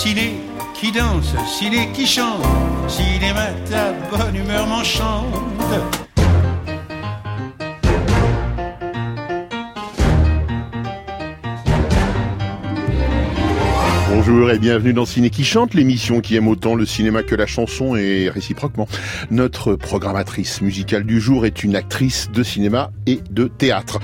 ciné qui danse, ciné qui chante, cinéma ta bonne humeur m'enchante. Bonjour et bienvenue dans Ciné qui chante, l'émission qui aime autant le cinéma que la chanson et réciproquement. Notre programmatrice musicale du jour est une actrice de cinéma et de théâtre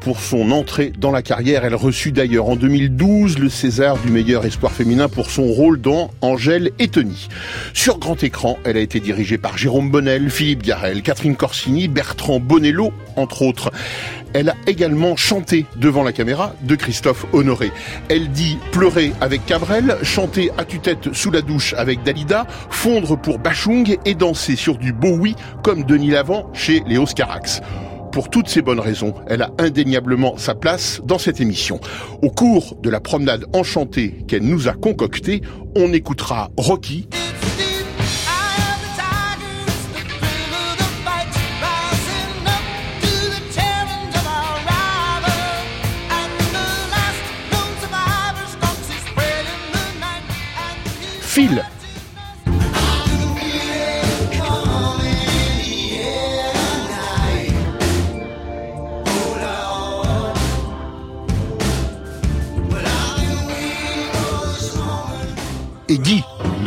pour son entrée dans la carrière. Elle reçut d'ailleurs en 2012 le César du meilleur espoir féminin pour son rôle dans Angèle et Tony. Sur grand écran, elle a été dirigée par Jérôme Bonnel, Philippe Garel, Catherine Corsini, Bertrand Bonello, entre autres. Elle a également chanté devant la caméra de Christophe Honoré. Elle dit pleurer avec Cabrel, chanter à tue-tête sous la douche avec Dalida, fondre pour Bachung et danser sur du Bowie comme Denis Lavant chez Léo Scarax. Pour toutes ces bonnes raisons, elle a indéniablement sa place dans cette émission. Au cours de la promenade enchantée qu'elle nous a concoctée, on écoutera Rocky, Phil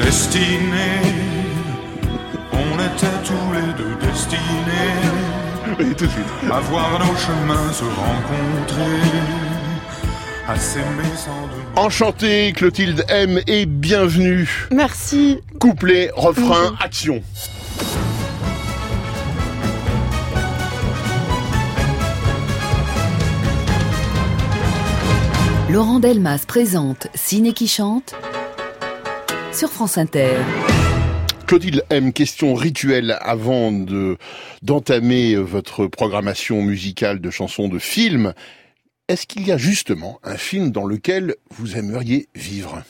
Guy. Destiné, on était tous les deux destinés Et tout de suite. à voir nos chemins se rencontrer, à s'aimer sans de Enchanté, Clotilde M et bienvenue. Merci. Couplet, refrain, action. Laurent Delmas présente Ciné qui chante sur France Inter. Clotilde M, question rituelle avant de d'entamer votre programmation musicale de chansons de films. Est-ce qu'il y a justement un film dans lequel vous aimeriez vivre?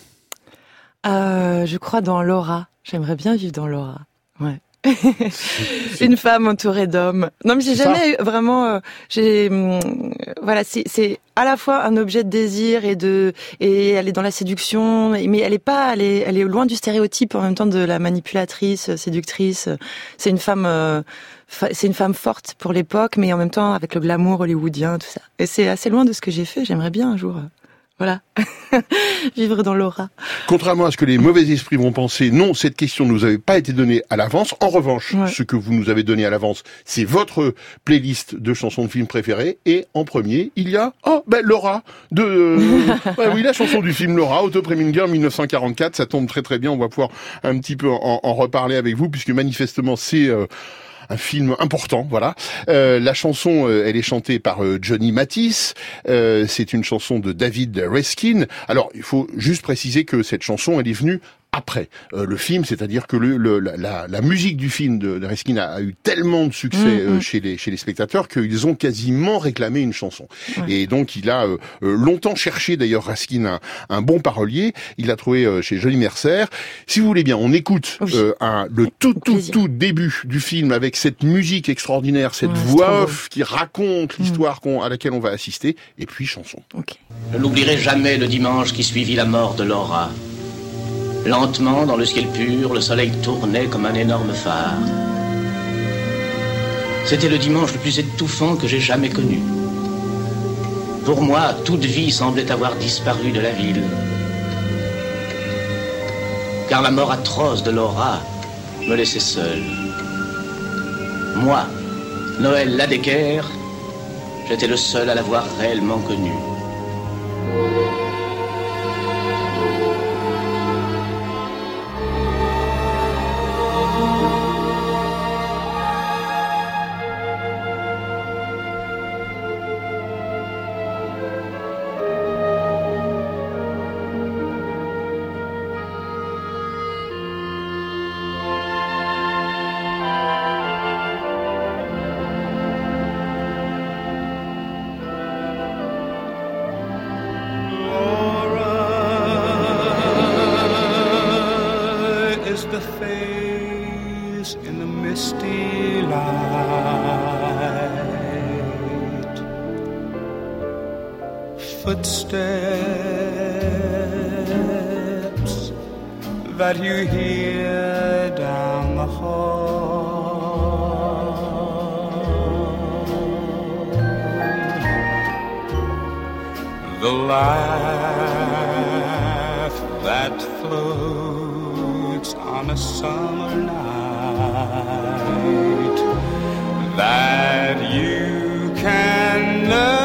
Euh, je crois dans Laura. J'aimerais bien vivre dans Laura. Ouais. Une femme entourée d'hommes. Non, mais j'ai jamais eu vraiment. euh, j'ai hum, voilà, c'est c'est à la fois un objet de désir et de et elle est dans la séduction, mais elle est pas, elle est elle est loin du stéréotype en même temps de la manipulatrice, euh, séductrice. C'est une femme. euh, c'est une femme forte pour l'époque, mais en même temps avec le glamour hollywoodien, tout ça. Et c'est assez loin de ce que j'ai fait. J'aimerais bien un jour, euh, voilà, vivre dans l'aura. Contrairement à ce que les mauvais esprits vont penser, non, cette question ne nous avait pas été donnée à l'avance. En revanche, Ouais. ce que vous nous avez donné à l'avance, c'est votre playlist de chansons de films préférées. Et en premier, il y a, oh, ben, Laura, de, euh, oui, la chanson du film Laura, Otto Preminger, 1944. Ça tombe très très bien. On va pouvoir un petit peu en, en reparler avec vous, puisque manifestement, c'est, euh, un film important, voilà. Euh, la chanson, euh, elle est chantée par euh, Johnny Matisse. Euh, c'est une chanson de David Reskin. Alors, il faut juste préciser que cette chanson, elle est venue après euh, le film, c'est-à-dire que le, le- la, la- la musique du film de, de Reskin a, a eu tellement de succès Mhm. euh, chez les chez les spectateurs qu'ils ont quasiment réclamé une chanson. Ouais. Et donc il a euh, euh, longtemps cherché d'ailleurs Raskin un, un bon parolier. Il l'a trouvé euh, chez Johnny Mercer. Si vous voulez bien, on écoute Oui. euh, un- le tout tout tout début du film avec cette musique extraordinaire, cette Ouais, voix off qui raconte l'histoire qu'on- à laquelle on va assister, et puis chanson. Ok. Je n'oublierai jamais le dimanche qui suivit la mort de Laura. Lentement, dans le ciel pur, le soleil tournait comme un énorme phare. C'était le dimanche le plus étouffant que j'ai jamais connu. Pour moi, toute vie semblait avoir disparu de la ville. Car la mort atroce de Laura me laissait seul. Moi, Noël Ladecker, j'étais le seul à l'avoir réellement connu. That you hear down the hall. The laugh that floats on a summer night that you can never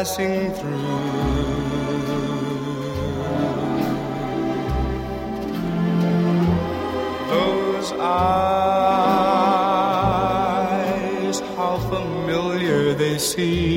passing through. Those eyes, how familiar they seem.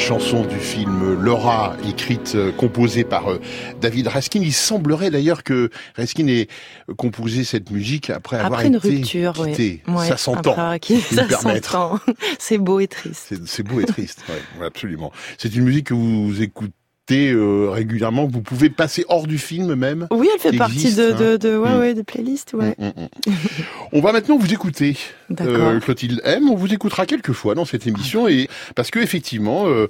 Chanson du film Laura, écrite, euh, composée par euh, David Raskin. Il semblerait d'ailleurs que Raskin ait composé cette musique après avoir Après une été rupture, oui. quitté. Ouais, ça s'entend. C'est beau et triste. C'est beau et triste, ouais, absolument. C'est une musique que vous écoutez euh, régulièrement, que vous pouvez passer hors du film même. Oui, elle fait partie existe, de, hein. de, de, ouais, Mm. ouais, de playlists, ouais. Mm, mm. On va maintenant vous écouter, D'accord. euh, Clotilde M. On vous écoutera quelques fois dans cette émission et parce que effectivement, euh,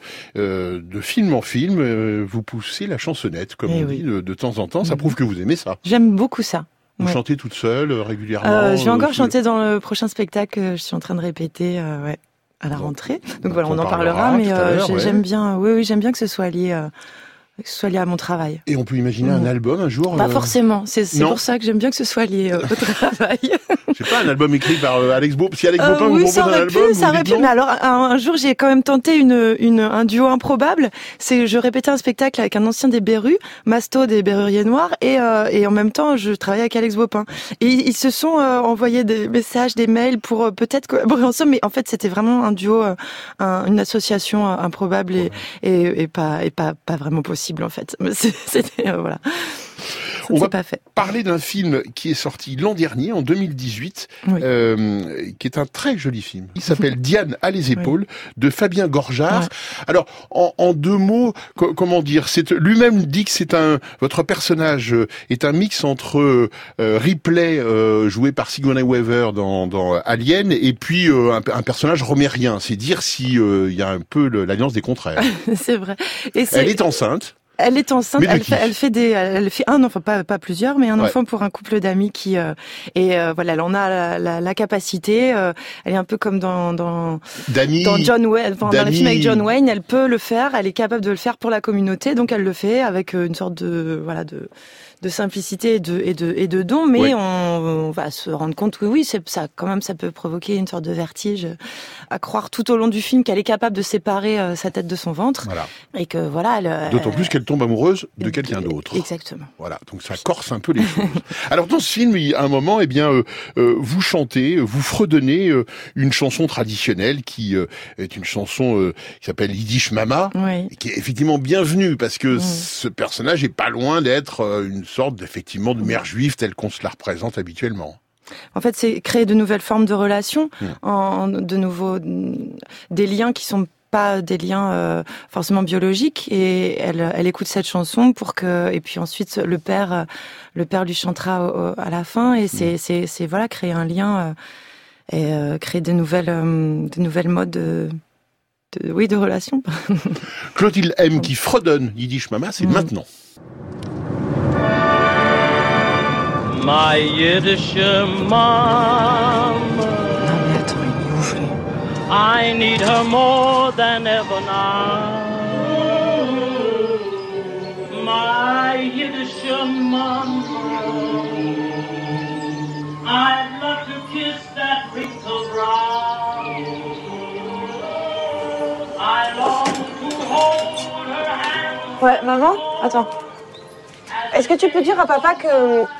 de film en film, vous poussez la chansonnette, comme Eh on oui. dit, de, de temps en temps. Ça prouve que vous aimez ça. J'aime beaucoup ça. Vous Ouais. chantez toute seule régulièrement. Euh, je vais encore chanter dans le prochain spectacle je suis en train de répéter, euh, ouais, à la rentrée. Donc donc voilà, on en parlera parlera, mais euh, ouais. j'aime bien, oui, oui, j'aime bien que ce soit lié, euh, que ce soit lié à mon travail. Et on peut imaginer un Mhm. album un jour. Pas euh, forcément, c'est pour ça que j'aime bien que ce soit lié euh, au travail. Je sais pas, un album écrit par euh, Alex Beau. Si Alex Beaupin vous oui, propose ça un aurait album, pu, vous ça aurait pu. Mais alors, un, un jour, j'ai quand même tenté une, une, un duo improbable. C'est, je répétais un spectacle avec un ancien des Berus, Masto des Berruriers Noirs, et, et en même temps, je travaillais avec Alex Bopin. Et ils, ils se sont envoyés des messages, des mails pour peut-être collaborer ensemble. Mais en fait, c'était vraiment un duo, un- une association improbable et, et, et pas, et pas, pas vraiment possible en fait. C'était euh, voilà. Ça On ne va- pas fait. Parler d'un film qui est sorti l'an dernier, en 2018, Oui. euh, qui est un très joli film. Il s'appelle Diane à les épaules de Fabien Gorjard. Ouais. Alors, en, en deux mots, co- comment dire C'est lui-même dit que c'est un votre personnage euh, est un mix entre euh, Ripley euh, joué par Sigourney Weaver dans, dans Alien et puis un, un personnage romérien. C'est dire si il y a un peu l'alliance des contraires. c'est vrai. Et Elle est enceinte. Elle est enceinte, elle fait, elle fait des, elle fait un enfant, pas pas plusieurs, mais un Ouais. enfant pour un couple d'amis qui euh, et euh, voilà, elle en a la, la, la capacité. euh, elle est un peu comme dans dans, dans John Wayne, enfin, dans le film avec John Wayne, elle peut le faire, elle est capable de le faire pour la communauté, donc elle le fait avec euh, une sorte de voilà de de simplicité et de et de et de don, mais on, on va se rendre compte que oui, c'est ça quand même ça peut provoquer une sorte de vertige à croire tout au long du film qu'elle est capable de séparer euh, sa tête de son ventre Voilà. et que voilà, elle, D'autant euh, plus qu'elle tombe amoureuse de quelqu'un d'autre. Exactement. Voilà, donc ça corse un peu les choses. Alors dans ce film, il a un moment, eh bien, euh, euh, vous chantez, vous fredonnez euh, une chanson traditionnelle qui euh, est une chanson euh, qui s'appelle Yiddish Mama, Oui. et qui est effectivement bienvenue parce que Mm. ce personnage est pas loin d'être euh, une sorte d'effectivement de mère juive telle qu'on se la représente habituellement. En fait, c'est créer de nouvelles formes de relations, Mm. en, de nouveaux, des liens qui sont pas des liens euh, forcément biologiques et elle, elle écoute cette chanson pour que et puis ensuite le père le père lui chantera à la fin et c'est c'est voilà créer un lien et créer des nouvelles des nouvelles modes de, de oui de relations. Clotilde M qui fredonne Yiddish Mama, c'est mm. maintenant. My Yiddish mama I need her more than ever now. My Yiddish mama, I'd love to kiss that wrinkled brow. I long to hold her hand. Ouais, maman, attends. Est-ce que tu peux dire à papa que.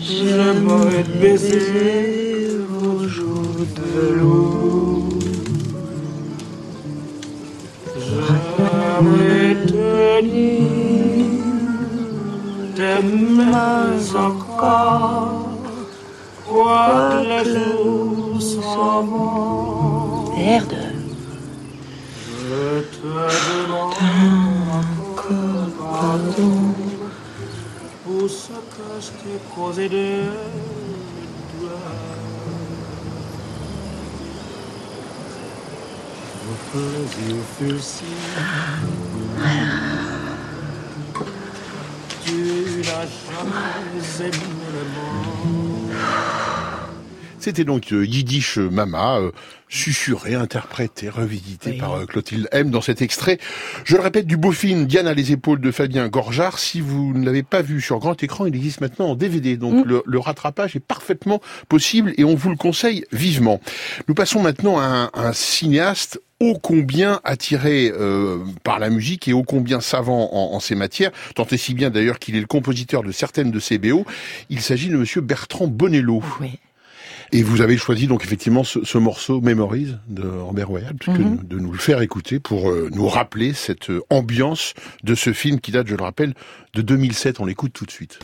J'aimerais baiser vos joues de loup. Quoi. Je te demande encore pardon pour t'ai causé de doigts. Vos si. Tu n'as jamais aimé le monde. C'était donc euh, Yiddish Mama, euh, susurré, interprété, revisité par euh, Clotilde M dans cet extrait. Je le répète, du beau film Diane à les épaules de Fabien Gorjard. Si vous ne l'avez pas vu sur grand écran, il existe maintenant en DVD. Donc mm. le, rattrapage est parfaitement possible et on vous le conseille vivement. Nous passons maintenant à un, cinéaste ô combien attiré par la musique et ô combien savant en, ces matières, tant et si bien d'ailleurs qu'il est le compositeur de certaines de ses BO. Il s'agit de monsieur Bertrand Bonello. Oui. Et vous avez choisi donc effectivement ce, morceau Memories de Robert Royal, mhm. de nous le faire écouter pour euh, nous rappeler cette euh, ambiance de ce film qui date, je le rappelle, de 2007. On l'écoute tout de suite.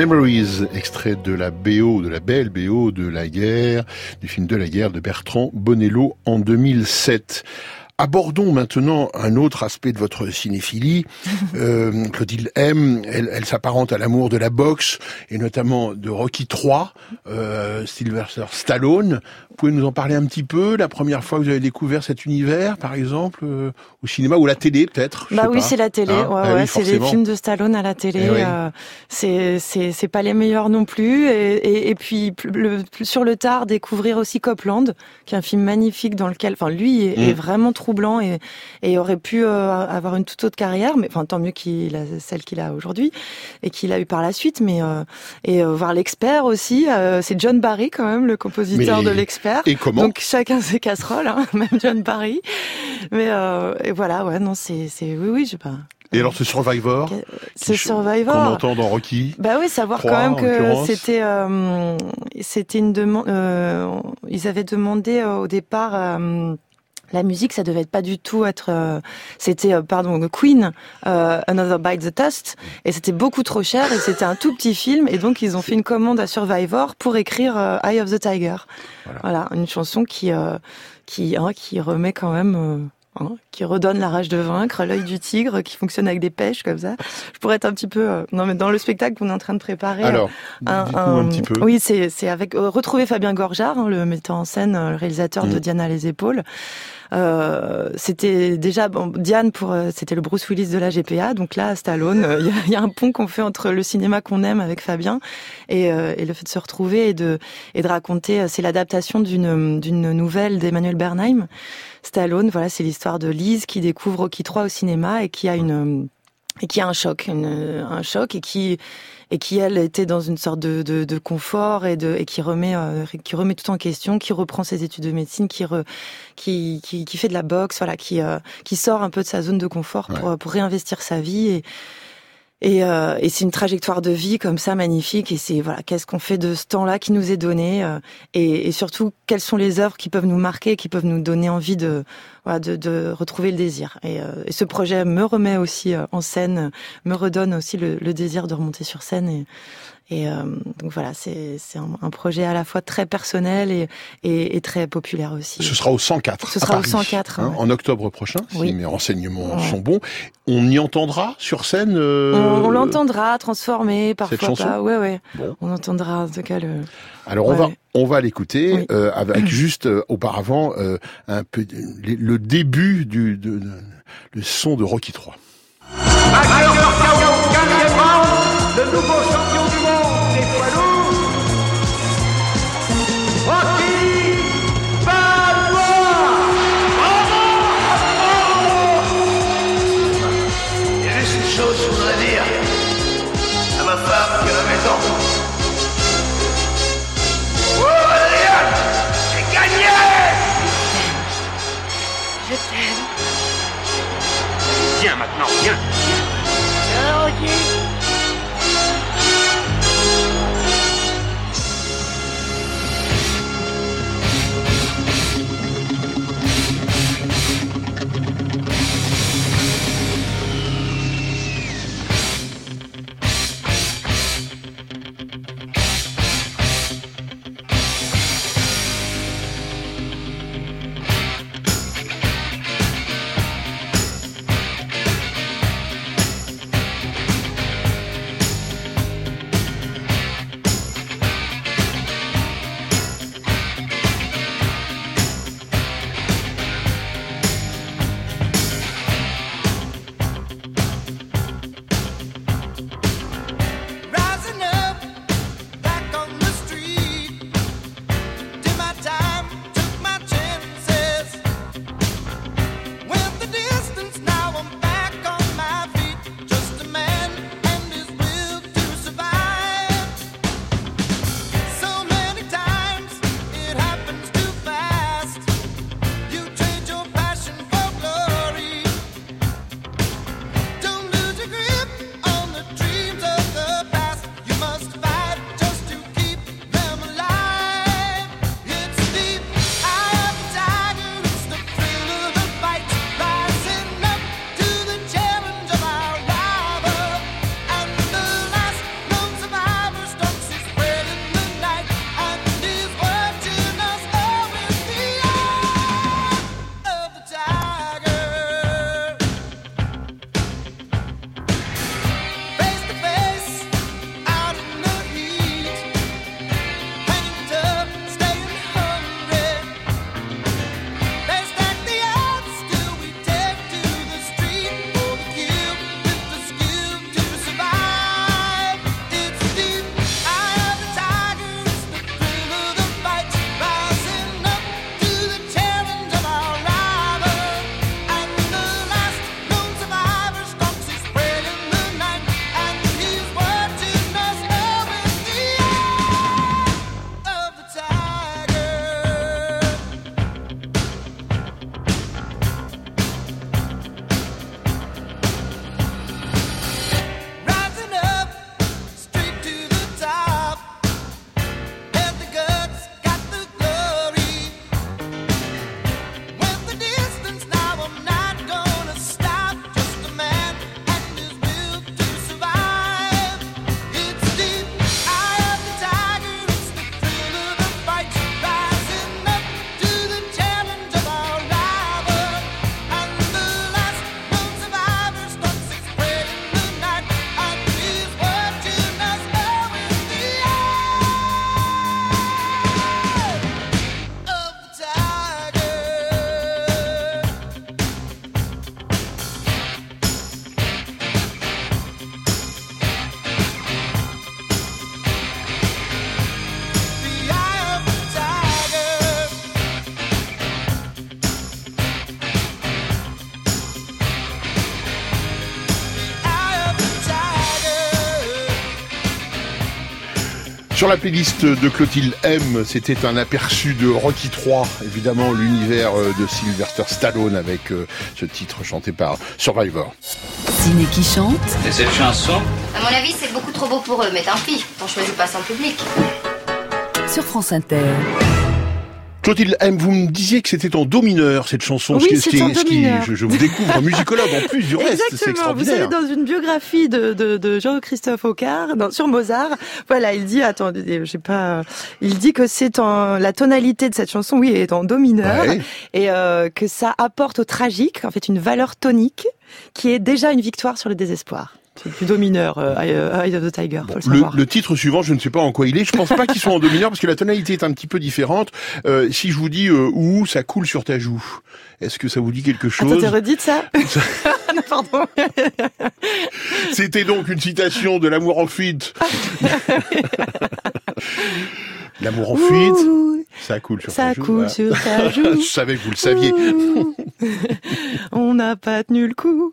Memories, extrait de la BO, de la belle BO de la guerre, du film de la guerre de Bertrand Bonello en 2007. Abordons maintenant un autre aspect de votre cinéphilie. Euh, Clotilde M, elle, elle s'apparente à l'amour de la boxe et notamment de Rocky 3, euh, Sylvester Stallone. Vous pouvez nous en parler un petit peu La première fois que vous avez découvert cet univers, par exemple, euh, au cinéma ou à la télé peut-être Bah oui, c'est la télé. Hein ouais, Ah ouais, oui, c'est les films de Stallone à la télé. Eh oui. euh, c'est pas les meilleurs non plus. Et, et, et puis le, sur le tard, découvrir aussi Copland, qui est un film magnifique dans lequel, enfin lui est, Mm. est vraiment troublant et et aurait pu euh, avoir une toute autre carrière. Mais enfin tant mieux qu'il a celle qu'il a aujourd'hui et qu'il a eu par la suite. Mais euh, et euh, voir l'expert aussi, c'est John Barry quand même le compositeur Mais- de l'expert. Et comment Donc chacun ses casseroles, hein, même John Barry. Mais et voilà, ouais, non, c'est oui, oui, je sais pas. Et alors ce Survivor Ce Survivor. qu'on entend dans Rocky Bah oui, savoir quand même que c'était euh, c'était une demande. euh, ils avaient demandé euh, au départ. La musique, ça devait pas du tout être. euh, c'était euh, pardon Queen, euh, Another Bite the Dust, et c'était beaucoup trop cher et c'était un tout petit film et donc ils ont fait une commande à Survivor pour écrire euh, Eye of the Tiger. Voilà, une chanson qui euh, qui hein, qui remet quand même. euh, hein, qui redonne la rage de vaincre, l'œil du tigre, qui fonctionne avec des pêches comme ça. Je pourrais être un petit peu euh, non mais dans le spectacle qu'on est en train de préparer. Alors, un, dites-nous un petit peu. Oui, c'est c'est avec euh, retrouver Fabien Gorjard, hein, le metteur en scène, le réalisateur de Mm. Diana les épaules. Euh, c'était déjà bon, Diane pour euh, c'était le Bruce Willis de la GPA, donc là Stallone, euh, il y, y a un pont qu'on fait entre le cinéma qu'on aime avec Fabien et, euh, et le fait de se retrouver et de et de raconter. euh, C'est l'adaptation d'une d'une nouvelle d'Emmanuel Bernheim. Stallone, voilà, c'est l'histoire de Lise qui découvre Rocky 3 au cinéma et qui a une et qui a un choc, une, un choc et qui et qui elle était dans une sorte de, de, de confort et de et qui remet euh, qui remet tout en question, qui reprend ses études de médecine, qui re, qui, qui qui fait de la boxe, voilà, qui euh, qui sort un peu de sa zone de confort pour pour réinvestir sa vie et et, euh, et c'est une trajectoire de vie comme ça magnifique. Et c'est voilà, qu'est-ce qu'on fait de ce temps-là qui nous est donné, euh, et, et surtout quelles sont les œuvres qui peuvent nous marquer, qui peuvent nous donner envie de voilà, de, de retrouver le désir. Et, euh, et ce projet me remet aussi euh, en scène, me redonne aussi le, le désir de remonter sur scène. Et, et euh, donc voilà, c'est un, un projet à la fois très personnel et, et, et très populaire aussi. Ce sera au 104. Ce à sera au Paris, 104, hein, ouais. En octobre prochain, Oui. si mes renseignements Ouais. sont bons. On y entendra sur scène. euh, On, on l'entendra transformé, parfois chanson? pas. Ouais, ouais. Bon. On entendra en tout cas le. Alors on va on va l'écouter Oui. euh, avec juste auparavant un peu le le début du le son de Rocky 3. le nouveau champion du monde des Viens maintenant, Sur la playlist de Clotilde M, c'était un aperçu de Rocky 3, évidemment l'univers euh, de Sylvester Stallone avec euh, ce titre chanté par Survivor. Ciné qui chante. Et cette chanson? À mon avis, c'est beaucoup trop beau pour eux, mais tant pis, on choisit pas sans public. Sur France Inter. Clotilde M, vous me disiez que c'était en do mineur cette chanson. Oui, ce qui- ce c'est qui- en ce do mineur. je, je vous découvre un musicologue en plus du reste, c'est Exactement. Vous extraordinaire. savez, dans une biographie de, de, de Jean-Christophe dans- sur Mozart, voilà, il dit, attendez, j'ai pas, il dit que c'est en, la tonalité de cette chanson, oui, est en do mineur, Ouais. et euh, que ça apporte au tragique, en fait, une valeur tonique, qui est déjà une victoire sur le désespoir. C'est do mineur, euh, Eye Eye of the Tiger, faut le Le, savoir. le titre suivant, je ne sais pas en quoi il est. Je pense pas qu'ils sont en do mineur parce que la tonalité est un petit peu différente. Euh, si je vous dis euh, où ça coule sur ta joue, est-ce que ça vous dit quelque chose Attendez, redites ça. non, pardon. C'était donc une citation de L'amour en fuite. L'amour en fuite, Ouh, ça coule sur ça ta joue. coule Ah. sur ta joue. je savais que vous le saviez. Ouh. On n'a pas tenu le coup.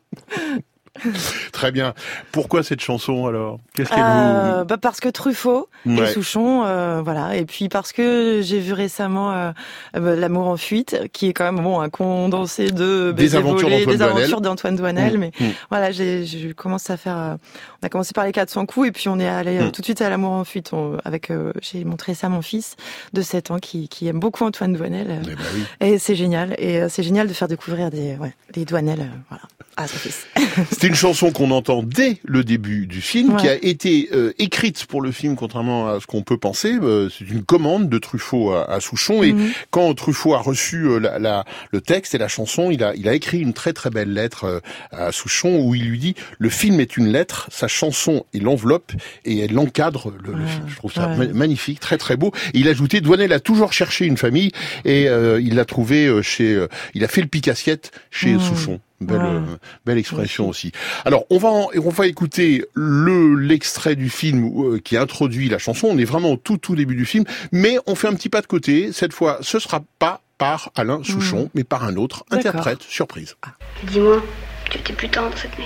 Très bien. Pourquoi cette chanson alors? Qu'est-ce qu'elle Euh, bah parce que Truffaut et. Souchon, euh, voilà. Et puis parce que j'ai vu récemment euh, euh, L'amour en fuite, qui est quand même bon un condensé de Des aventures d'Antoine des Douanel. aventures d'Antoine Douanel. Mmh, Mais mmh. voilà, j'ai commence à faire. on a commencé par les 400 coups et puis on est allé Mmh. tout de suite à L'amour en fuite. On- avec j'ai montré ça à mon fils de 7 ans qui, qui aime beaucoup Antoine Douanel. Eh ben oui. Et c'est génial. Et c'est génial de faire découvrir des ouais, les Douanel. voilà. À son fils. C'était une chanson qu'on entend dès le début du film, Ouais. qui a été euh, écrite pour le film, contrairement à ce qu'on peut penser. Euh, c'est une commande de Truffaut à, à Souchon. Et Mhm. quand Truffaut a reçu euh, la, la- le texte et la chanson, il a, il a écrit une très très belle lettre euh, à Souchon où il lui dit le film est une lettre, sa chanson est l'enveloppe et elle encadre le, le film. Je trouve ça Ouais. ma- magnifique, très très beau. Et il a ajouté Douanel a toujours cherché une famille et euh, il l'a trouvé euh, chez, euh, il a fait le pic-assiette chez. Souchon. Belle, Ouais. euh, belle expression aussi. Alors, on va, en- on va écouter le l'extrait du film euh, qui introduit la chanson. On est vraiment au tout tout début du film, mais on fait un petit pas de côté. Cette fois, ce sera pas par Alain Souchon, mais par un autre interprète. Surprise. Dis-moi, tu étais plus tendre cette nuit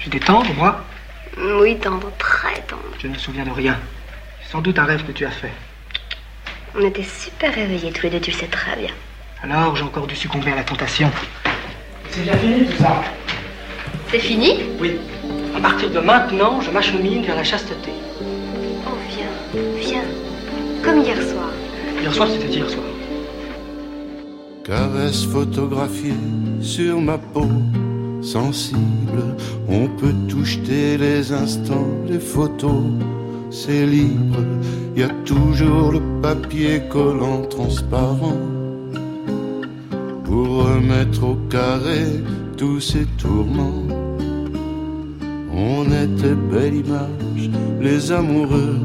J'étais tendre, moi Oui, tendre, très tendre. Je ne me souviens de rien. C'est sans doute un rêve que tu as fait. On était super réveillés tous les deux, tu le sais très bien. Alors, j'ai encore dû succomber à la tentation. C'est bien fini tout ça C'est fini Oui. À partir de maintenant, je m'achemine vers la chasteté. Oh, viens, viens. Comme hier soir. Hier soir, c'était hier soir. Caresse photographiée sur ma peau sensible. On peut tout jeter les instants, les photos, c'est libre. Y a toujours le papier collant transparent pour remettre au carré tous ces tourments. On était belle image, les amoureux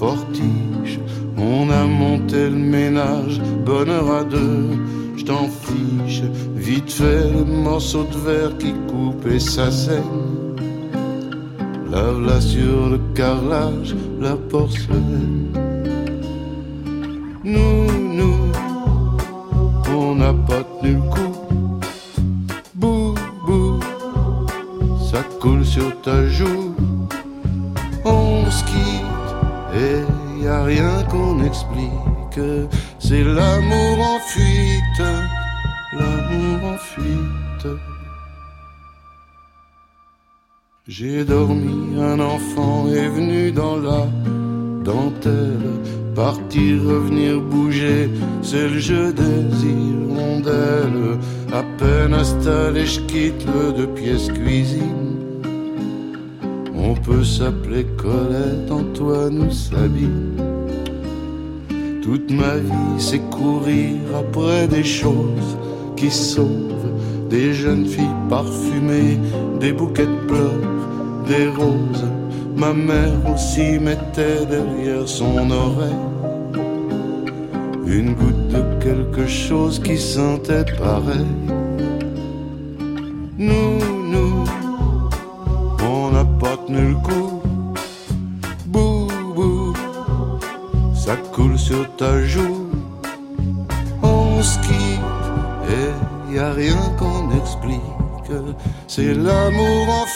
fortiches. On a monté le ménage, bonheur à deux, je t'en fiche. Vite fait, le morceau de verre qui coupe et ça saigne. Lave-la sur le carrelage, la porcelaine. N'a pas tenu le coup. Bou, bou, ça coule sur ta joue. On se quitte et y a rien qu'on explique. C'est l'amour en fuite, l'amour en fuite. J'ai dormi, un enfant est venu dans la dentelle. Partir, revenir, bouger, c'est le jeu des hirondelles. À peine installé, je quitte le deux pièces cuisine. On peut s'appeler Colette, Antoine ou Sabine. Toute ma vie, c'est courir après des choses qui sauvent. Des jeunes filles parfumées, des bouquets de pleurs, des roses. Ma mère aussi mettait derrière son oreille une goutte de quelque chose qui sentait pareil. Nous, nous, on n'a pas tenu le coup. Bou, bou, ça coule sur ta joue. On se quitte et y a rien qu'on explique. C'est l'amour en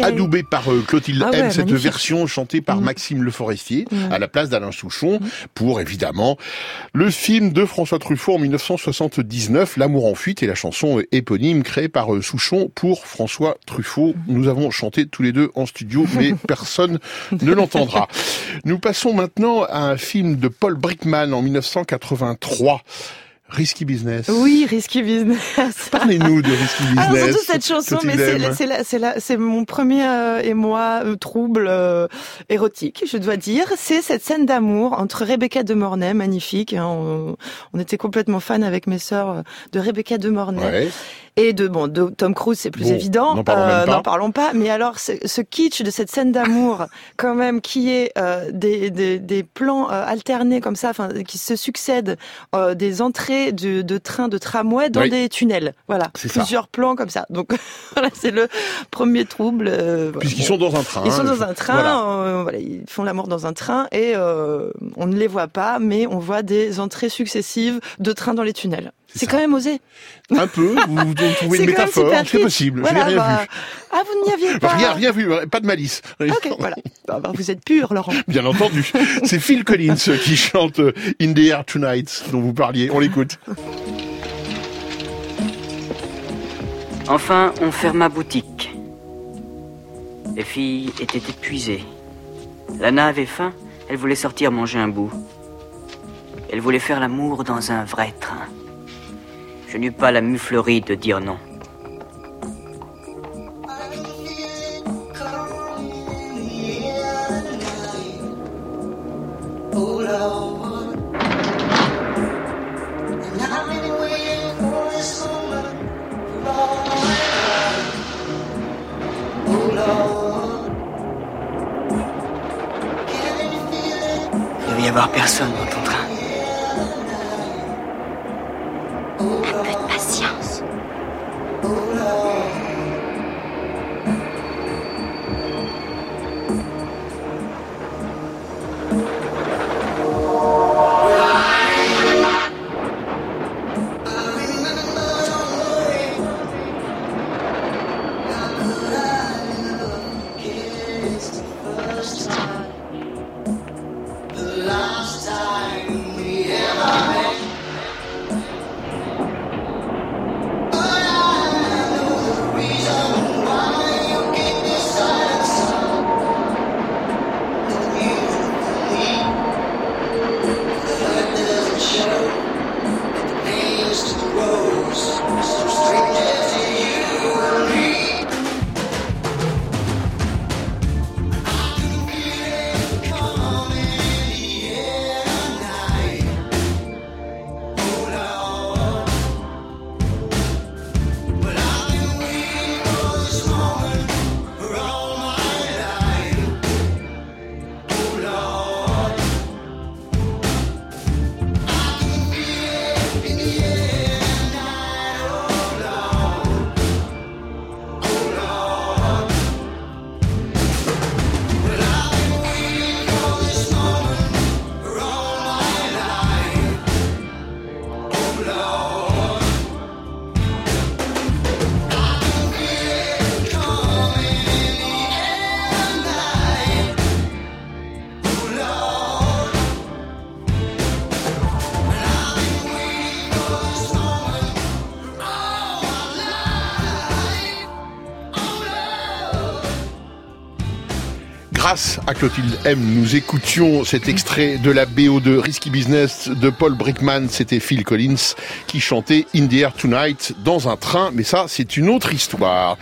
adoubé par euh, Clotilde Ah M, ouais, cette magnifique. version chantée par Maxime Le Forestier Mm. à la place d'Alain Souchon pour évidemment le film de François Truffaut en 1979, L'amour en fuite et la chanson éponyme créée par euh, Souchon pour François Truffaut. Nous avons chanté tous les deux en studio, mais personne ne l'entendra. Nous passons maintenant à un film de Paul Brickman en 1983. Risky Business. Oui, Risky Business. Parlez-nous de Risky Business. Alors surtout cette chanson, mais c'est M. la- c'est la- c'est la- c'est mon premier euh, émoi euh, trouble euh, érotique, je dois dire. C'est cette scène d'amour entre Rebecca de Mornay, magnifique. hein, on, on était complètement fans avec mes sœurs euh, de Rebecca de Mornay. Ouais. Et de bon, de Tom Cruise, c'est plus Bon, évident. n'en parlons. N'en parlons pas. Mais alors, ce, ce kitsch de cette scène d'amour, quand même, qui est euh, des, des, des plans euh, alternés comme ça, enfin, qui se succèdent, euh, des entrées de, de trains, de tramway dans Oui. des tunnels. Voilà, C'est ça. plusieurs plans comme ça. Donc voilà, c'est le premier trouble. euh. Puisqu'ils Bon. sont dans un train. Ils sont dans un train, Voilà. euh, voilà, ils font l'amour dans un train et euh, on ne les voit pas, mais on voit des entrées successives de trains dans les tunnels. C'est quand même osé. Un peu, vous, vous trouvez une métaphore, c'est possible, Voilà, je n'ai rien bah, vu. Ah, vous n'y aviez pas Rien, rien vu, pas de malice. Ok, voilà. Ah bah, vous êtes pur, Laurent. Bien entendu. C'est Phil Collins qui chante euh, In the Air Tonight dont vous parliez. On l'écoute. Enfin, on ferma boutique. Les filles étaient épuisées. Lana avait faim, elle voulait sortir manger un bout. Elle voulait faire l'amour dans un vrai train. Je n'eus pas la muflerie de dire non. Il devait y avoir personne ton train. Grâce à Clotilde M, nous écoutions cet extrait de la BO de Risky Business de Paul Brickman. C'était Phil Collins qui chantait In the Air Tonight dans un train. Mais ça, c'est une autre histoire.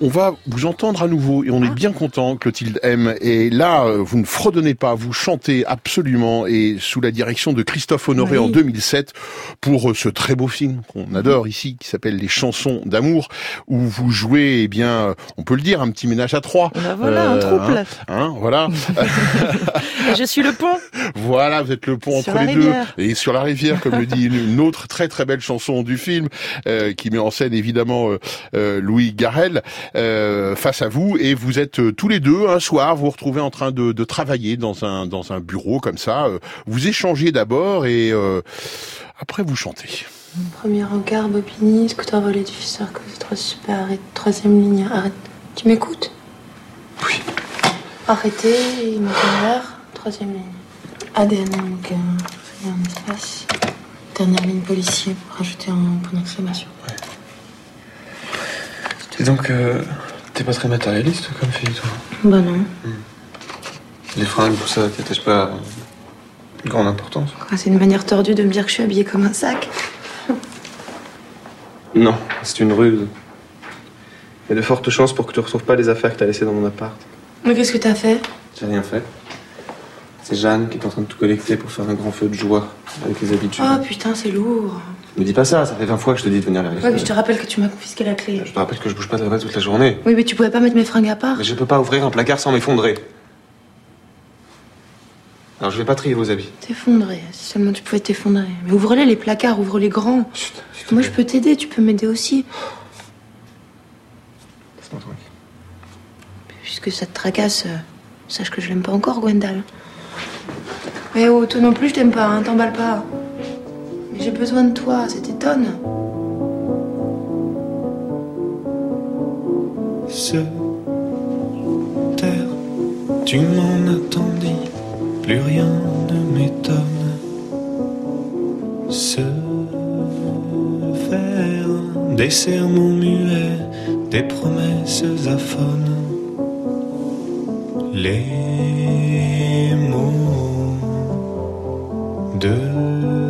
On va vous entendre à nouveau et on est bien content, Clotilde M. Et là, euh, vous ne fredonnez pas, vous chantez absolument et sous la direction de Christophe Honoré Oui. en 2007 pour euh, ce très beau film qu'on adore ici, qui s'appelle Les chansons d'amour, où vous jouez, eh bien, euh, on peut le dire, un petit ménage à trois. Ben voilà, un trouble. Hein, hein, voilà. Et je suis le pont. Voilà, vous êtes le pont Sur entre les rivière. deux. Et sur la rivière, comme le dit une, autre très très belle chanson du film, euh, qui met en scène évidemment euh, Louis Garrel face à vous. Et vous êtes euh, tous les deux, un soir, vous vous retrouvez en train de, de travailler dans un, dans un bureau comme ça. Euh, vous échangez d'abord et euh, après vous chantez. Premier regard, Bobigny, scooter volé du Sarkozy, trois super, arrête, troisième ligne, arrête. Tu m'écoutes? Oui. Arrêtez, moteur, troisième ligne. ADN, donc euh, un espace. Dernière ligne policier, rajouter un point d'exclamation. Et donc, euh, t'es pas très matérialiste comme fille, toi Bah non. Les fringues, tout ça, t'attaches pas une grande importance? Quoi, c'est une manière tordue de me dire que je suis habillée comme un sac. Non, c'est une ruse. Il y a de fortes chances pour que tu retrouves pas les affaires que t'as laissées dans mon appart. Mais qu'est-ce que t'as fait? J'ai rien fait. C'est Jeanne qui est en train de tout collecter pour faire un grand feu de joie avec les habitudes. Oh putain, c'est lourd. Me dis pas ça, ça fait 20 fois que je te dis de venir les Ouais, mais je te rappelle que tu m'as confisqué la clé. Je te rappelle que je bouge pas de là-bas toute la journée. Oui, mais tu pouvais pas mettre mes fringues à part. Mais je peux pas ouvrir un placard sans m'effondrer. Alors je vais pas trier vos habits. T'effondrer, si seulement tu pouvais t'effondrer. Mais ouvre-les les placards, ouvre-les grands. Moi je peux t'aider, tu peux m'aider aussi. Laisse-moi tranquille. Puisque ça te tracasse, euh, sache que je l'aime pas encore, Gwendal. Mais oh, toi non plus je t'aime pas, hein, t'emballe pas. Mais j'ai besoin de toi, ça t'étonne. Se taire, tu m'en dit, plus rien ne m'étonne. Se faire des serments muets, des promesses aphones. Les de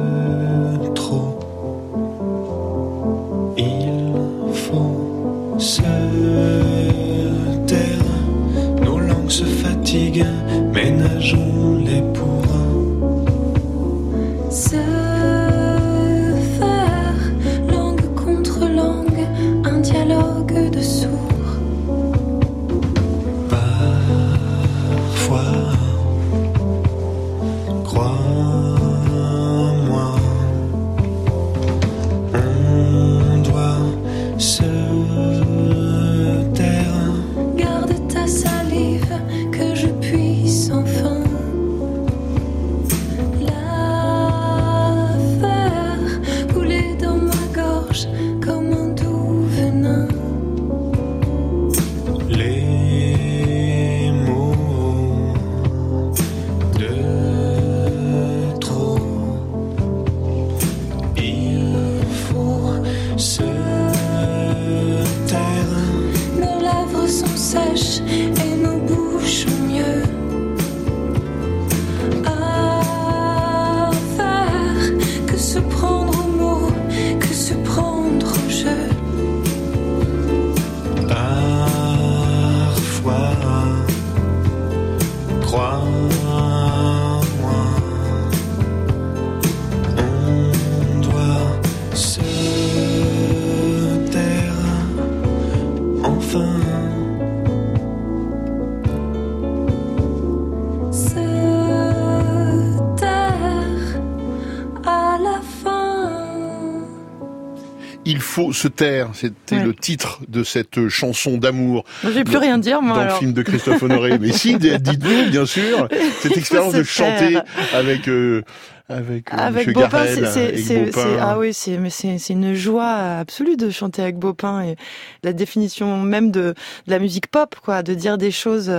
faut se taire, c'était Ouais. le titre de cette chanson d'amour. Vais plus rien dire, moi, Dans alors. le film de Christophe Honoré. Mais si, dites-nous, bien sûr, cette expérience de chanter taire. avec, euh, avec, euh, Avec Bopin, c'est- ah oui, c'est, mais c'est, c'est une joie absolue de chanter avec Bopin et la définition même de, de la musique pop, quoi, de dire des choses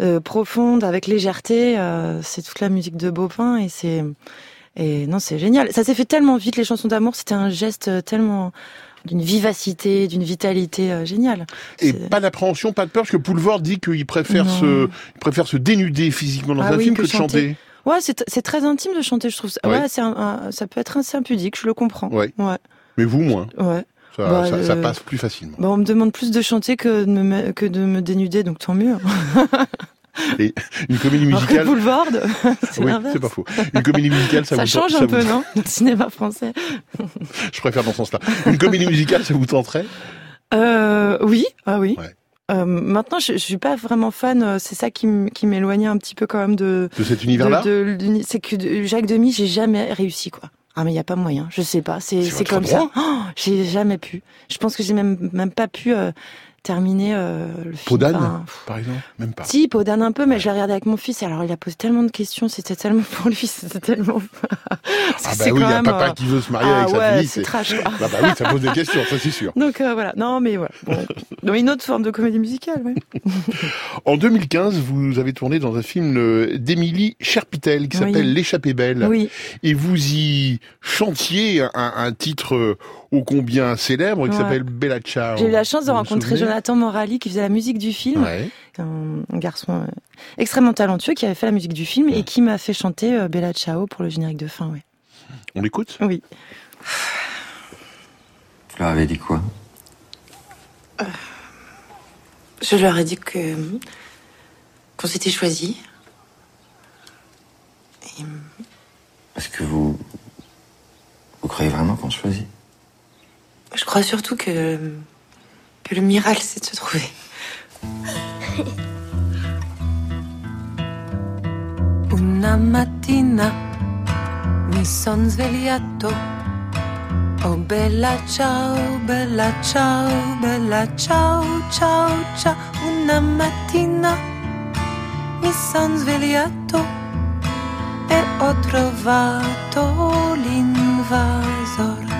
euh, profondes avec légèreté, euh, c'est toute la musique de Bopin et c'est, et non, c'est génial. Ça s'est fait tellement vite, les chansons d'amour, c'était un geste tellement d'une vivacité, d'une vitalité euh, géniale. Et pas d'appréhension, pas de peur, parce que Poulvord dit qu'il préfère Non. se, il préfère se dénuder physiquement dans Ah un oui, film que que, de chanter. Ouais, c'est, c'est très intime de chanter, je trouve. Ouais. Ouais, c'est ça peut être assez impudique, je le comprends. Ouais. Ouais. Mais vous, moins. Ouais. Ça, Bah, ça, ça euh, passe plus facilement. Bah, on me demande plus de chanter que de me, me- que de me dénuder, donc tant mieux. Et une comédie musicale. Boulevard, c'est oui, c'est pas faux. Une comédie musicale, ça, Ça vous change ça un vous- peu, non Le cinéma français. Je préfère dans ce sens-là. Une comédie musicale, ça vous tenterait Euh, oui, ah oui. Euh, maintenant, je, je suis pas vraiment fan. euh, C'est ça qui, m'éloignait un petit peu quand même de De cet univers-là de- C'est que Jacques Demy, j'ai jamais réussi quoi. Ah mais il y a pas moyen. Je sais pas. C'est comme ça. Oh, j'ai jamais pu. Je pense que j'ai même même pas pu euh, terminé euh, le film. Enfin, par exemple Même pas. Si, peau d'âne un peu, mais je l'ai regardé avec mon fils. Et alors, il a posé tellement de questions. C'était tellement pour lui, c'était tellement. Ah C'est bah oui, il y a même, papa euh, qui veut se marier ah avec sa ouais, fille. c'est trash, quoi. Ah bah oui, ça pose des questions, ça c'est sûr. Donc euh, voilà. Non, mais voilà. Bon. Donc, une autre forme de comédie musicale, ouais. En 2015, vous avez tourné dans un film d'Émilie Cherpitel qui Oui. s'appelle L'échappée belle. Oui. Et vous y chantiez un, un titre euh, ô combien célèbre qui Ouais. s'appelle Bella Ciao. J'ai eu la chance de rencontrer Jonathan Morali qui faisait la musique du film. Ouais. Un, garçon euh, extrêmement talentueux qui avait fait la musique du film et qui m'a fait chanter euh, Bella Ciao pour le générique de fin, ouais. On l'écoute? Oui. Tu leur avais dit quoi? Je leur ai dit que. qu'on s'était choisis. Est-ce que vous. Vous croyez vraiment qu'on se choisit? Je crois surtout que. que le miracle, c'est de se trouver. Una mattina mi son svegliato. Oh bella ciao, bella ciao, bella ciao, ciao, ciao. Una mattina mi son svegliato e ho trovato l'invasor.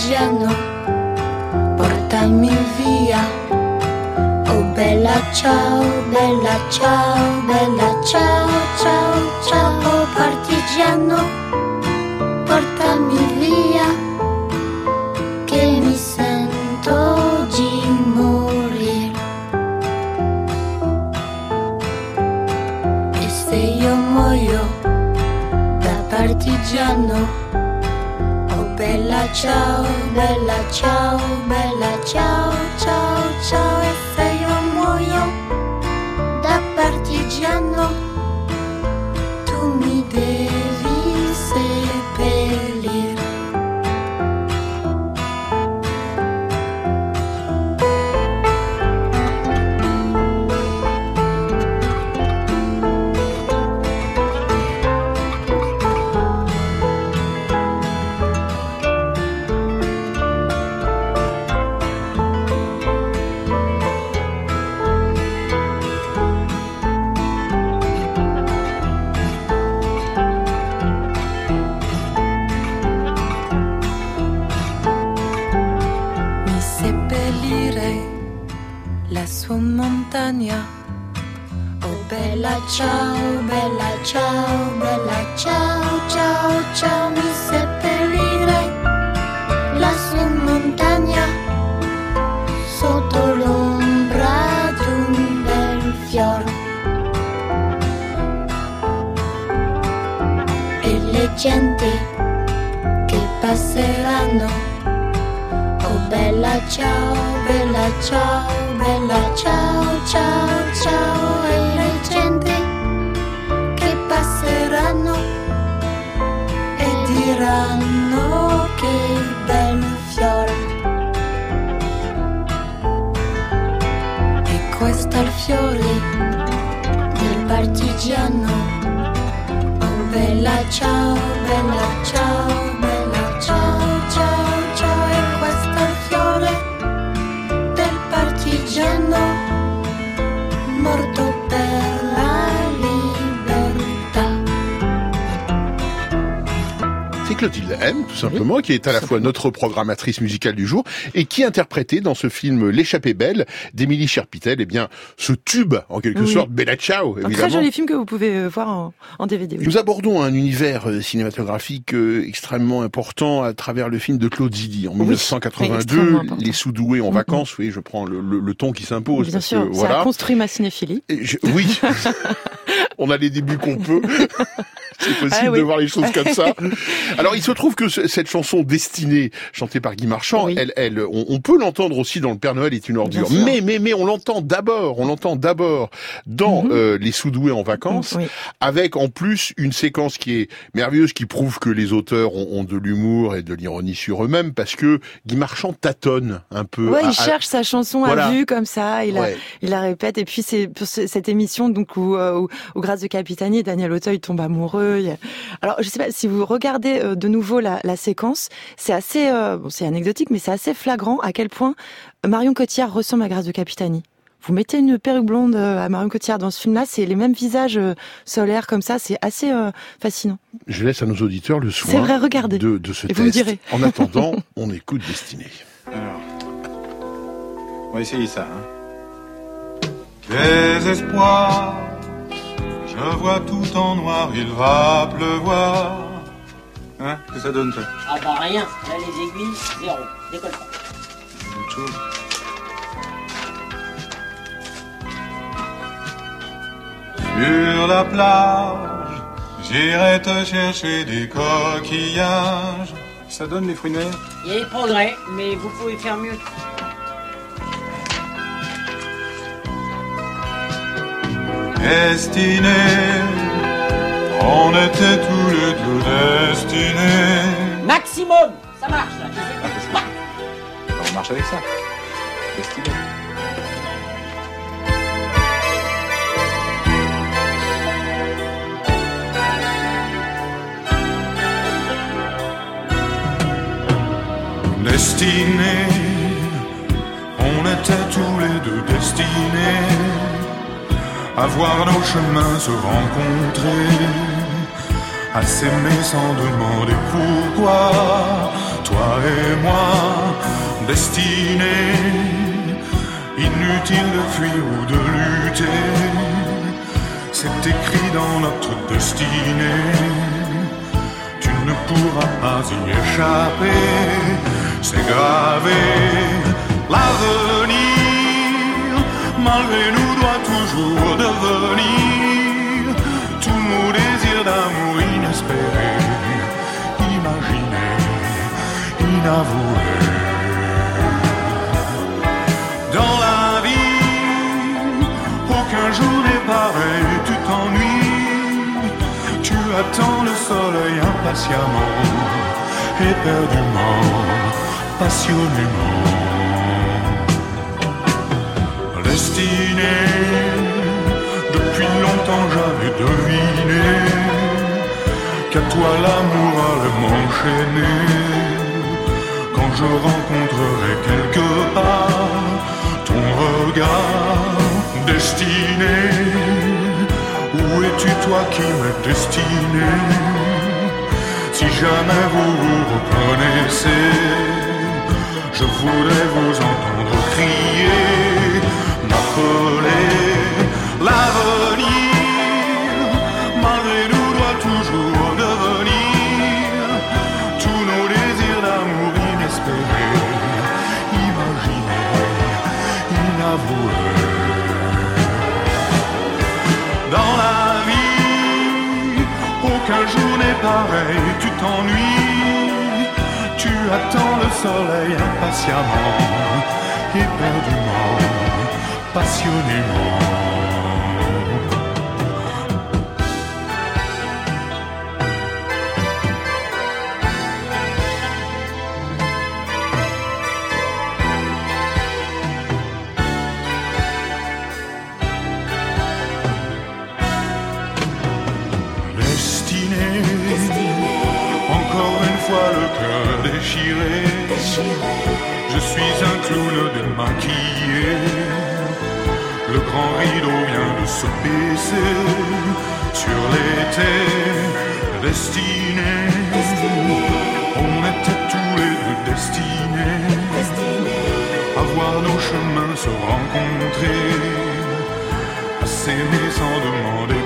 Partigiano, portami via. Oh bella ciao, bella ciao, bella ciao, ciao, ciao, oh partigiano, portami via, che mi sento di morire. E se io muoio da partigiano, ciao, bella ciao, bella ciao, ciao, ciao, Qui est à la fois notre programmatrice musicale du jour et qui interprétait dans ce film L'échappée belle d'Émilie Cherpitel, eh bien, ce tube, en quelque Oui. sorte, Bella Ciao, Un très évidemment. joli film que vous pouvez euh, voir en, en DVD. oui. Nous abordons un univers euh, cinématographique euh, extrêmement important à travers le film de Claude Zidi en Oui, oui, 1982, extrêmement important. Les Sous-doués en vacances. Oui, je prends le, le- le ton qui s'impose. Bien parce sûr, que, ça a construit ma cinéphilie. Je- oui, on a les débuts qu'on peut. C'est possible Ah de voir les choses comme ça. Alors, il se trouve que ce- cette chanson destinée, chantée par Guy Marchand, elle, elle, on, on peut l'entendre aussi dans Le Père Noël est une ordure. Mais, mais, mais, on l'entend d'abord, on l'entend d'abord dans Mhm. euh, Les Sous-doués en vacances, Oui. avec en plus une séquence qui est merveilleuse, qui prouve que les auteurs ont, ont de l'humour et de l'ironie sur eux-mêmes, parce que Guy Marchand tâtonne un peu. Ouais, à- il à- cherche sa chanson Voilà. à vue comme ça, il, Ouais. la, il la répète. Et puis c'est pour ce- cette émission donc où, euh, où, où grâce de Capitani, Daniel Auteuil tombe amoureux. Alors je sais pas si vous regardez euh, de nouveau la, la séquence, c'est assez, euh, bon, c'est anecdotique, mais c'est assez flagrant à quel point Marion Cotillard ressemble à Grâce de Capitani. Vous mettez une perruque blonde euh, à Marion Cotillard dans ce film-là, c'est les mêmes visages euh, solaires comme ça, c'est assez euh, fascinant. Je laisse à nos auditeurs le soin C'est vrai, regardez. de, de ce Et test. vous me direz. En attendant, on écoute Destinée. Alors, on va essayer ça. Hein. Désespoir, je vois tout en noir, il va pleuvoir. Hein Qu'est-ce que ça donne, toi Ah bah rien, là les aiguilles, zéro, décolle pas. Sur la plage, j'irai te chercher des coquillages. Ça donne les fruits de mer Il y a des progrès, mais vous pouvez faire mieux. Destinés, on était tous les deux destinés. Maximum Ça marche là, je sais pas. On marche avec ça. Destiné. Destinés, on était tous les deux destinés à voir nos chemins se rencontrer, à s'aimer sans demander pourquoi, toi et moi, destinés, inutile de fuir ou de lutter, c'est écrit dans notre destinée, tu ne pourras pas y échapper, c'est gravé, l'avenir malgré nous, doit toujours devenir. Tous nos désirs d'amour inespérés, imaginés, inavoués. Dans la vie, aucun jour n'est pareil, tu t'ennuies, tu attends le soleil impatiemment, éperdument, passionnément destiné. Depuis longtemps j'avais deviné qu'à toi l'amour allait m'enchaîner. Quand je rencontrerai quelque part ton regard destiné, où es-tu toi qui m'es destiné? Si jamais vous vous reconnaissez, je voudrais vous entendre crier m'appeler l'avenir. Malgré nous doit toujours devenir tous nos désirs d'amour inespérés imaginés inavoués. Dans la vie aucun jour n'est pareil tu t'ennuies tu attends soleil impatiemment éperdument passionnément. Destiné, encore une fois le cœur déchiré. Je suis un clown démaquillé. Le grand rideau vient de se baisser sur l'été destiné. On était tous les deux destinés à voir nos chemins se rencontrer, à s'aimer sans demander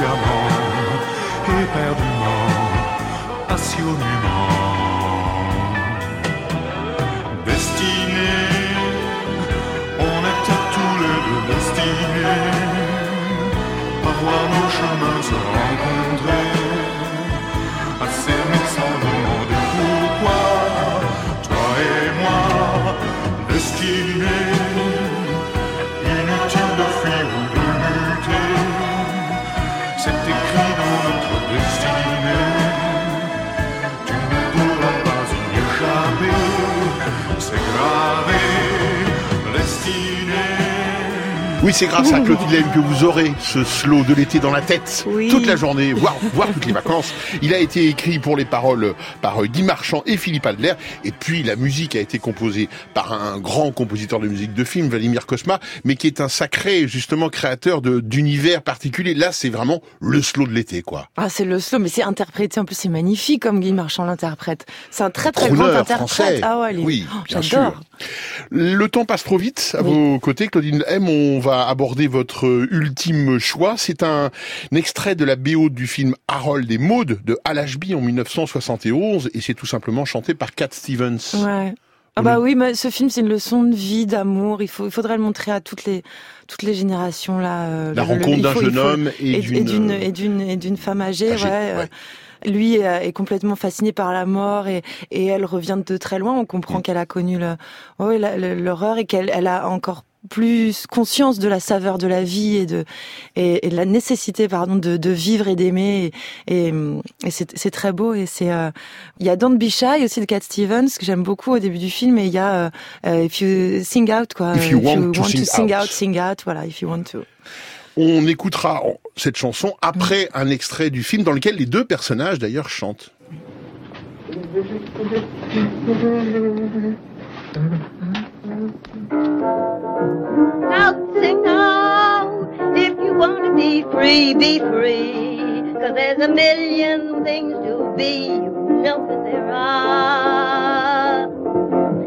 impatiemment, éperdument, passionnément. Destiné, on était tous les deux destinés à voir nos chemins se rencontrer, à Oui, c'est grâce à Claude Willem que vous aurez ce slow de l'été dans la tête toute la journée, voire, voire toutes les vacances. Il a été écrit pour les paroles par Guy Marchand et Philippe Adler. Et puis la musique a été composée par un grand compositeur de musique de film, Vladimir Kosma, mais qui est un sacré justement créateur d'univers particuliers. Là, c'est vraiment le slow de l'été, quoi. Ah, c'est le slow, mais c'est interprété. En plus, c'est magnifique comme Guy Marchand l'interprète. C'est un très très grand interprète. Français. Ah ouais, oui, oh, j'adore. Le temps passe trop vite à vos côtés, Claudine M. On va aborder votre ultime choix. C'est un, extrait de la BO du film Harold et Maud de Al Ashby en 1971 et c'est tout simplement chanté par Cat Stevens. Ouais. Ah bah oui, mais ce film c'est une leçon de vie, d'amour. Il faut, il faudrait le montrer à toutes les, toutes les générations là. Euh, la rencontre d'un jeune homme et, d'une et d'une et d'une femme âgée. ouais. Euh, lui est, complètement fasciné par la mort et, et elle revient de très loin. On comprend mm. qu'elle a connu l'horreur et qu'elle elle a encore plus conscience de la saveur de la vie et de et, de la nécessité pardon de, de vivre et d'aimer. Et, et c'est très beau. Et c'est euh, il y a Don't Be Shy aussi de Cat Stevens que j'aime beaucoup au début du film. Et il y a euh, If You Sing Out quoi. If You, want, to, sing, out. sing out voilà If You Want to. On écoutera cette chanson après un extrait du film dans lequel les deux personnages d'ailleurs chantent. Out, sing out, if you want to be free, be free. Cause there's a million things to be, you know that there are.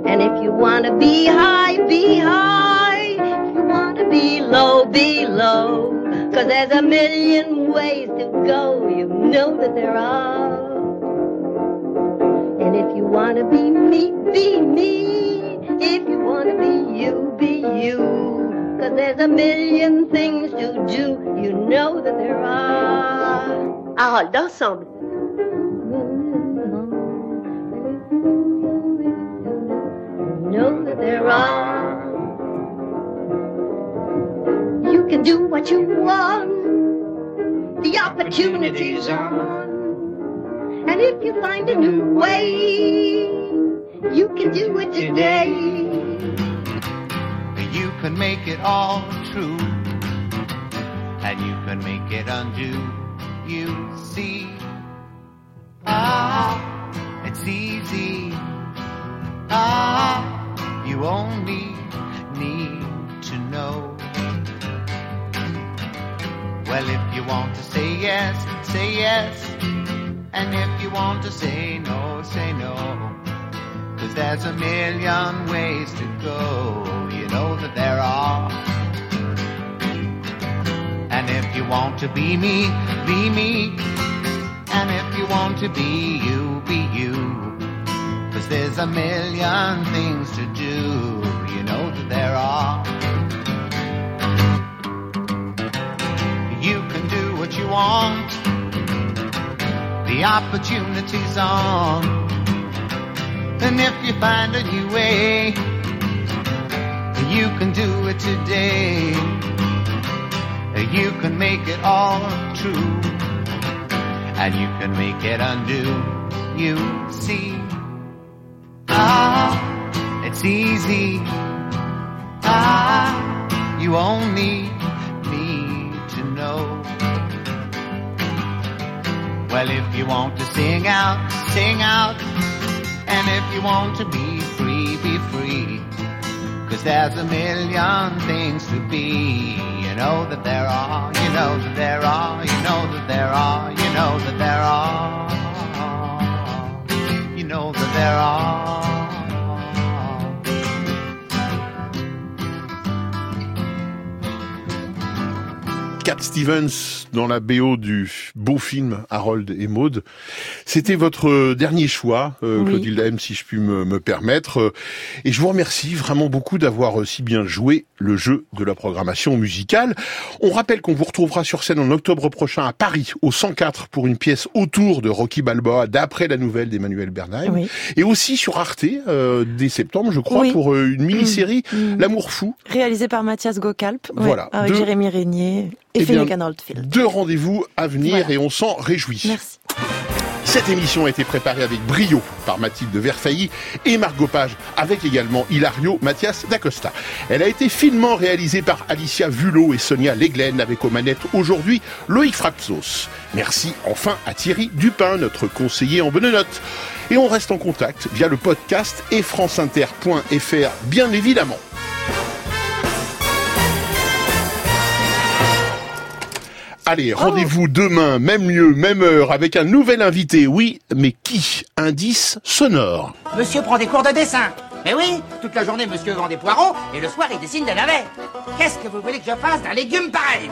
And if you want to be high, be high. If you want to be low, be low. Cause there's a million ways to go, you know that there are. And if you want to be me, be me. If you want to be you, be you. Cause there's a million things to do, you know that there are. Harold, ensemble. know that there are. You can do what you want. The opportunities are. And if you find a new way, you can do it today. You can make it all true, and you can make it undo. You see, ah, it's easy. Ah, you only need to know. Well, if you want to say yes, say yes. And if you want to say no, say no. Cause there's a million ways to go, you know that there are. And if you want to be me, be me. And if you want to be you, be you. Cause there's a million things to do, you know that there are. You can do what you want. The opportunity's on. And if you find a new way, you can do it today. You can make it all true. And you can make it undo. You see. Ah, it's easy. Ah, you only need to know. Well, if you want to sing out, sing out. And if you want to be free, be free. Cause there's a million things to be. You know that there are, you know that there are, you know that there are, you know that there are. You know that there are. Cat Stevens dans la BO du beau film Harold et Maud. C'était votre dernier choix, euh, Claudine M, si je puis me, me, permettre. Et je vous remercie vraiment beaucoup d'avoir euh, si bien joué le jeu de la programmation musicale. On rappelle qu'on vous retrouvera sur scène en octobre prochain à Paris, au 104, pour une pièce autour de Rocky Balboa, d'après la nouvelle d'Emmanuel Bernheim. Et aussi sur Arte, euh, dès septembre, je crois, pour euh, une mini-série, mmh. Mmh. L'amour fou. Réalisé par Mathias Gokalp. Voilà. avec Jérémy Régnier et eh Finnegan Deux rendez-vous à venir et on s'en réjouit. Merci. Cette émission a été préparée avec brio par Mathilde Verfailly et Margot Page, avec également Hilario Mathias D'Acosta. Elle a été finement réalisée par Alicia Vulot et Sonia Leglen, avec aux manettes aujourd'hui Loïc Frapsos. Merci enfin à Thierry Dupin, notre conseiller en bonne note. Et on reste en contact via le podcast et franceinter.fr, bien évidemment. Allez, rendez-vous demain, même lieu, même heure, avec un nouvel invité. Oui, mais qui? Indice sonore. Monsieur prend des cours de dessin. Mais oui, toute la journée monsieur vend des poireaux et le soir il dessine des navets. Qu'est-ce que vous voulez que je fasse d'un légume pareil?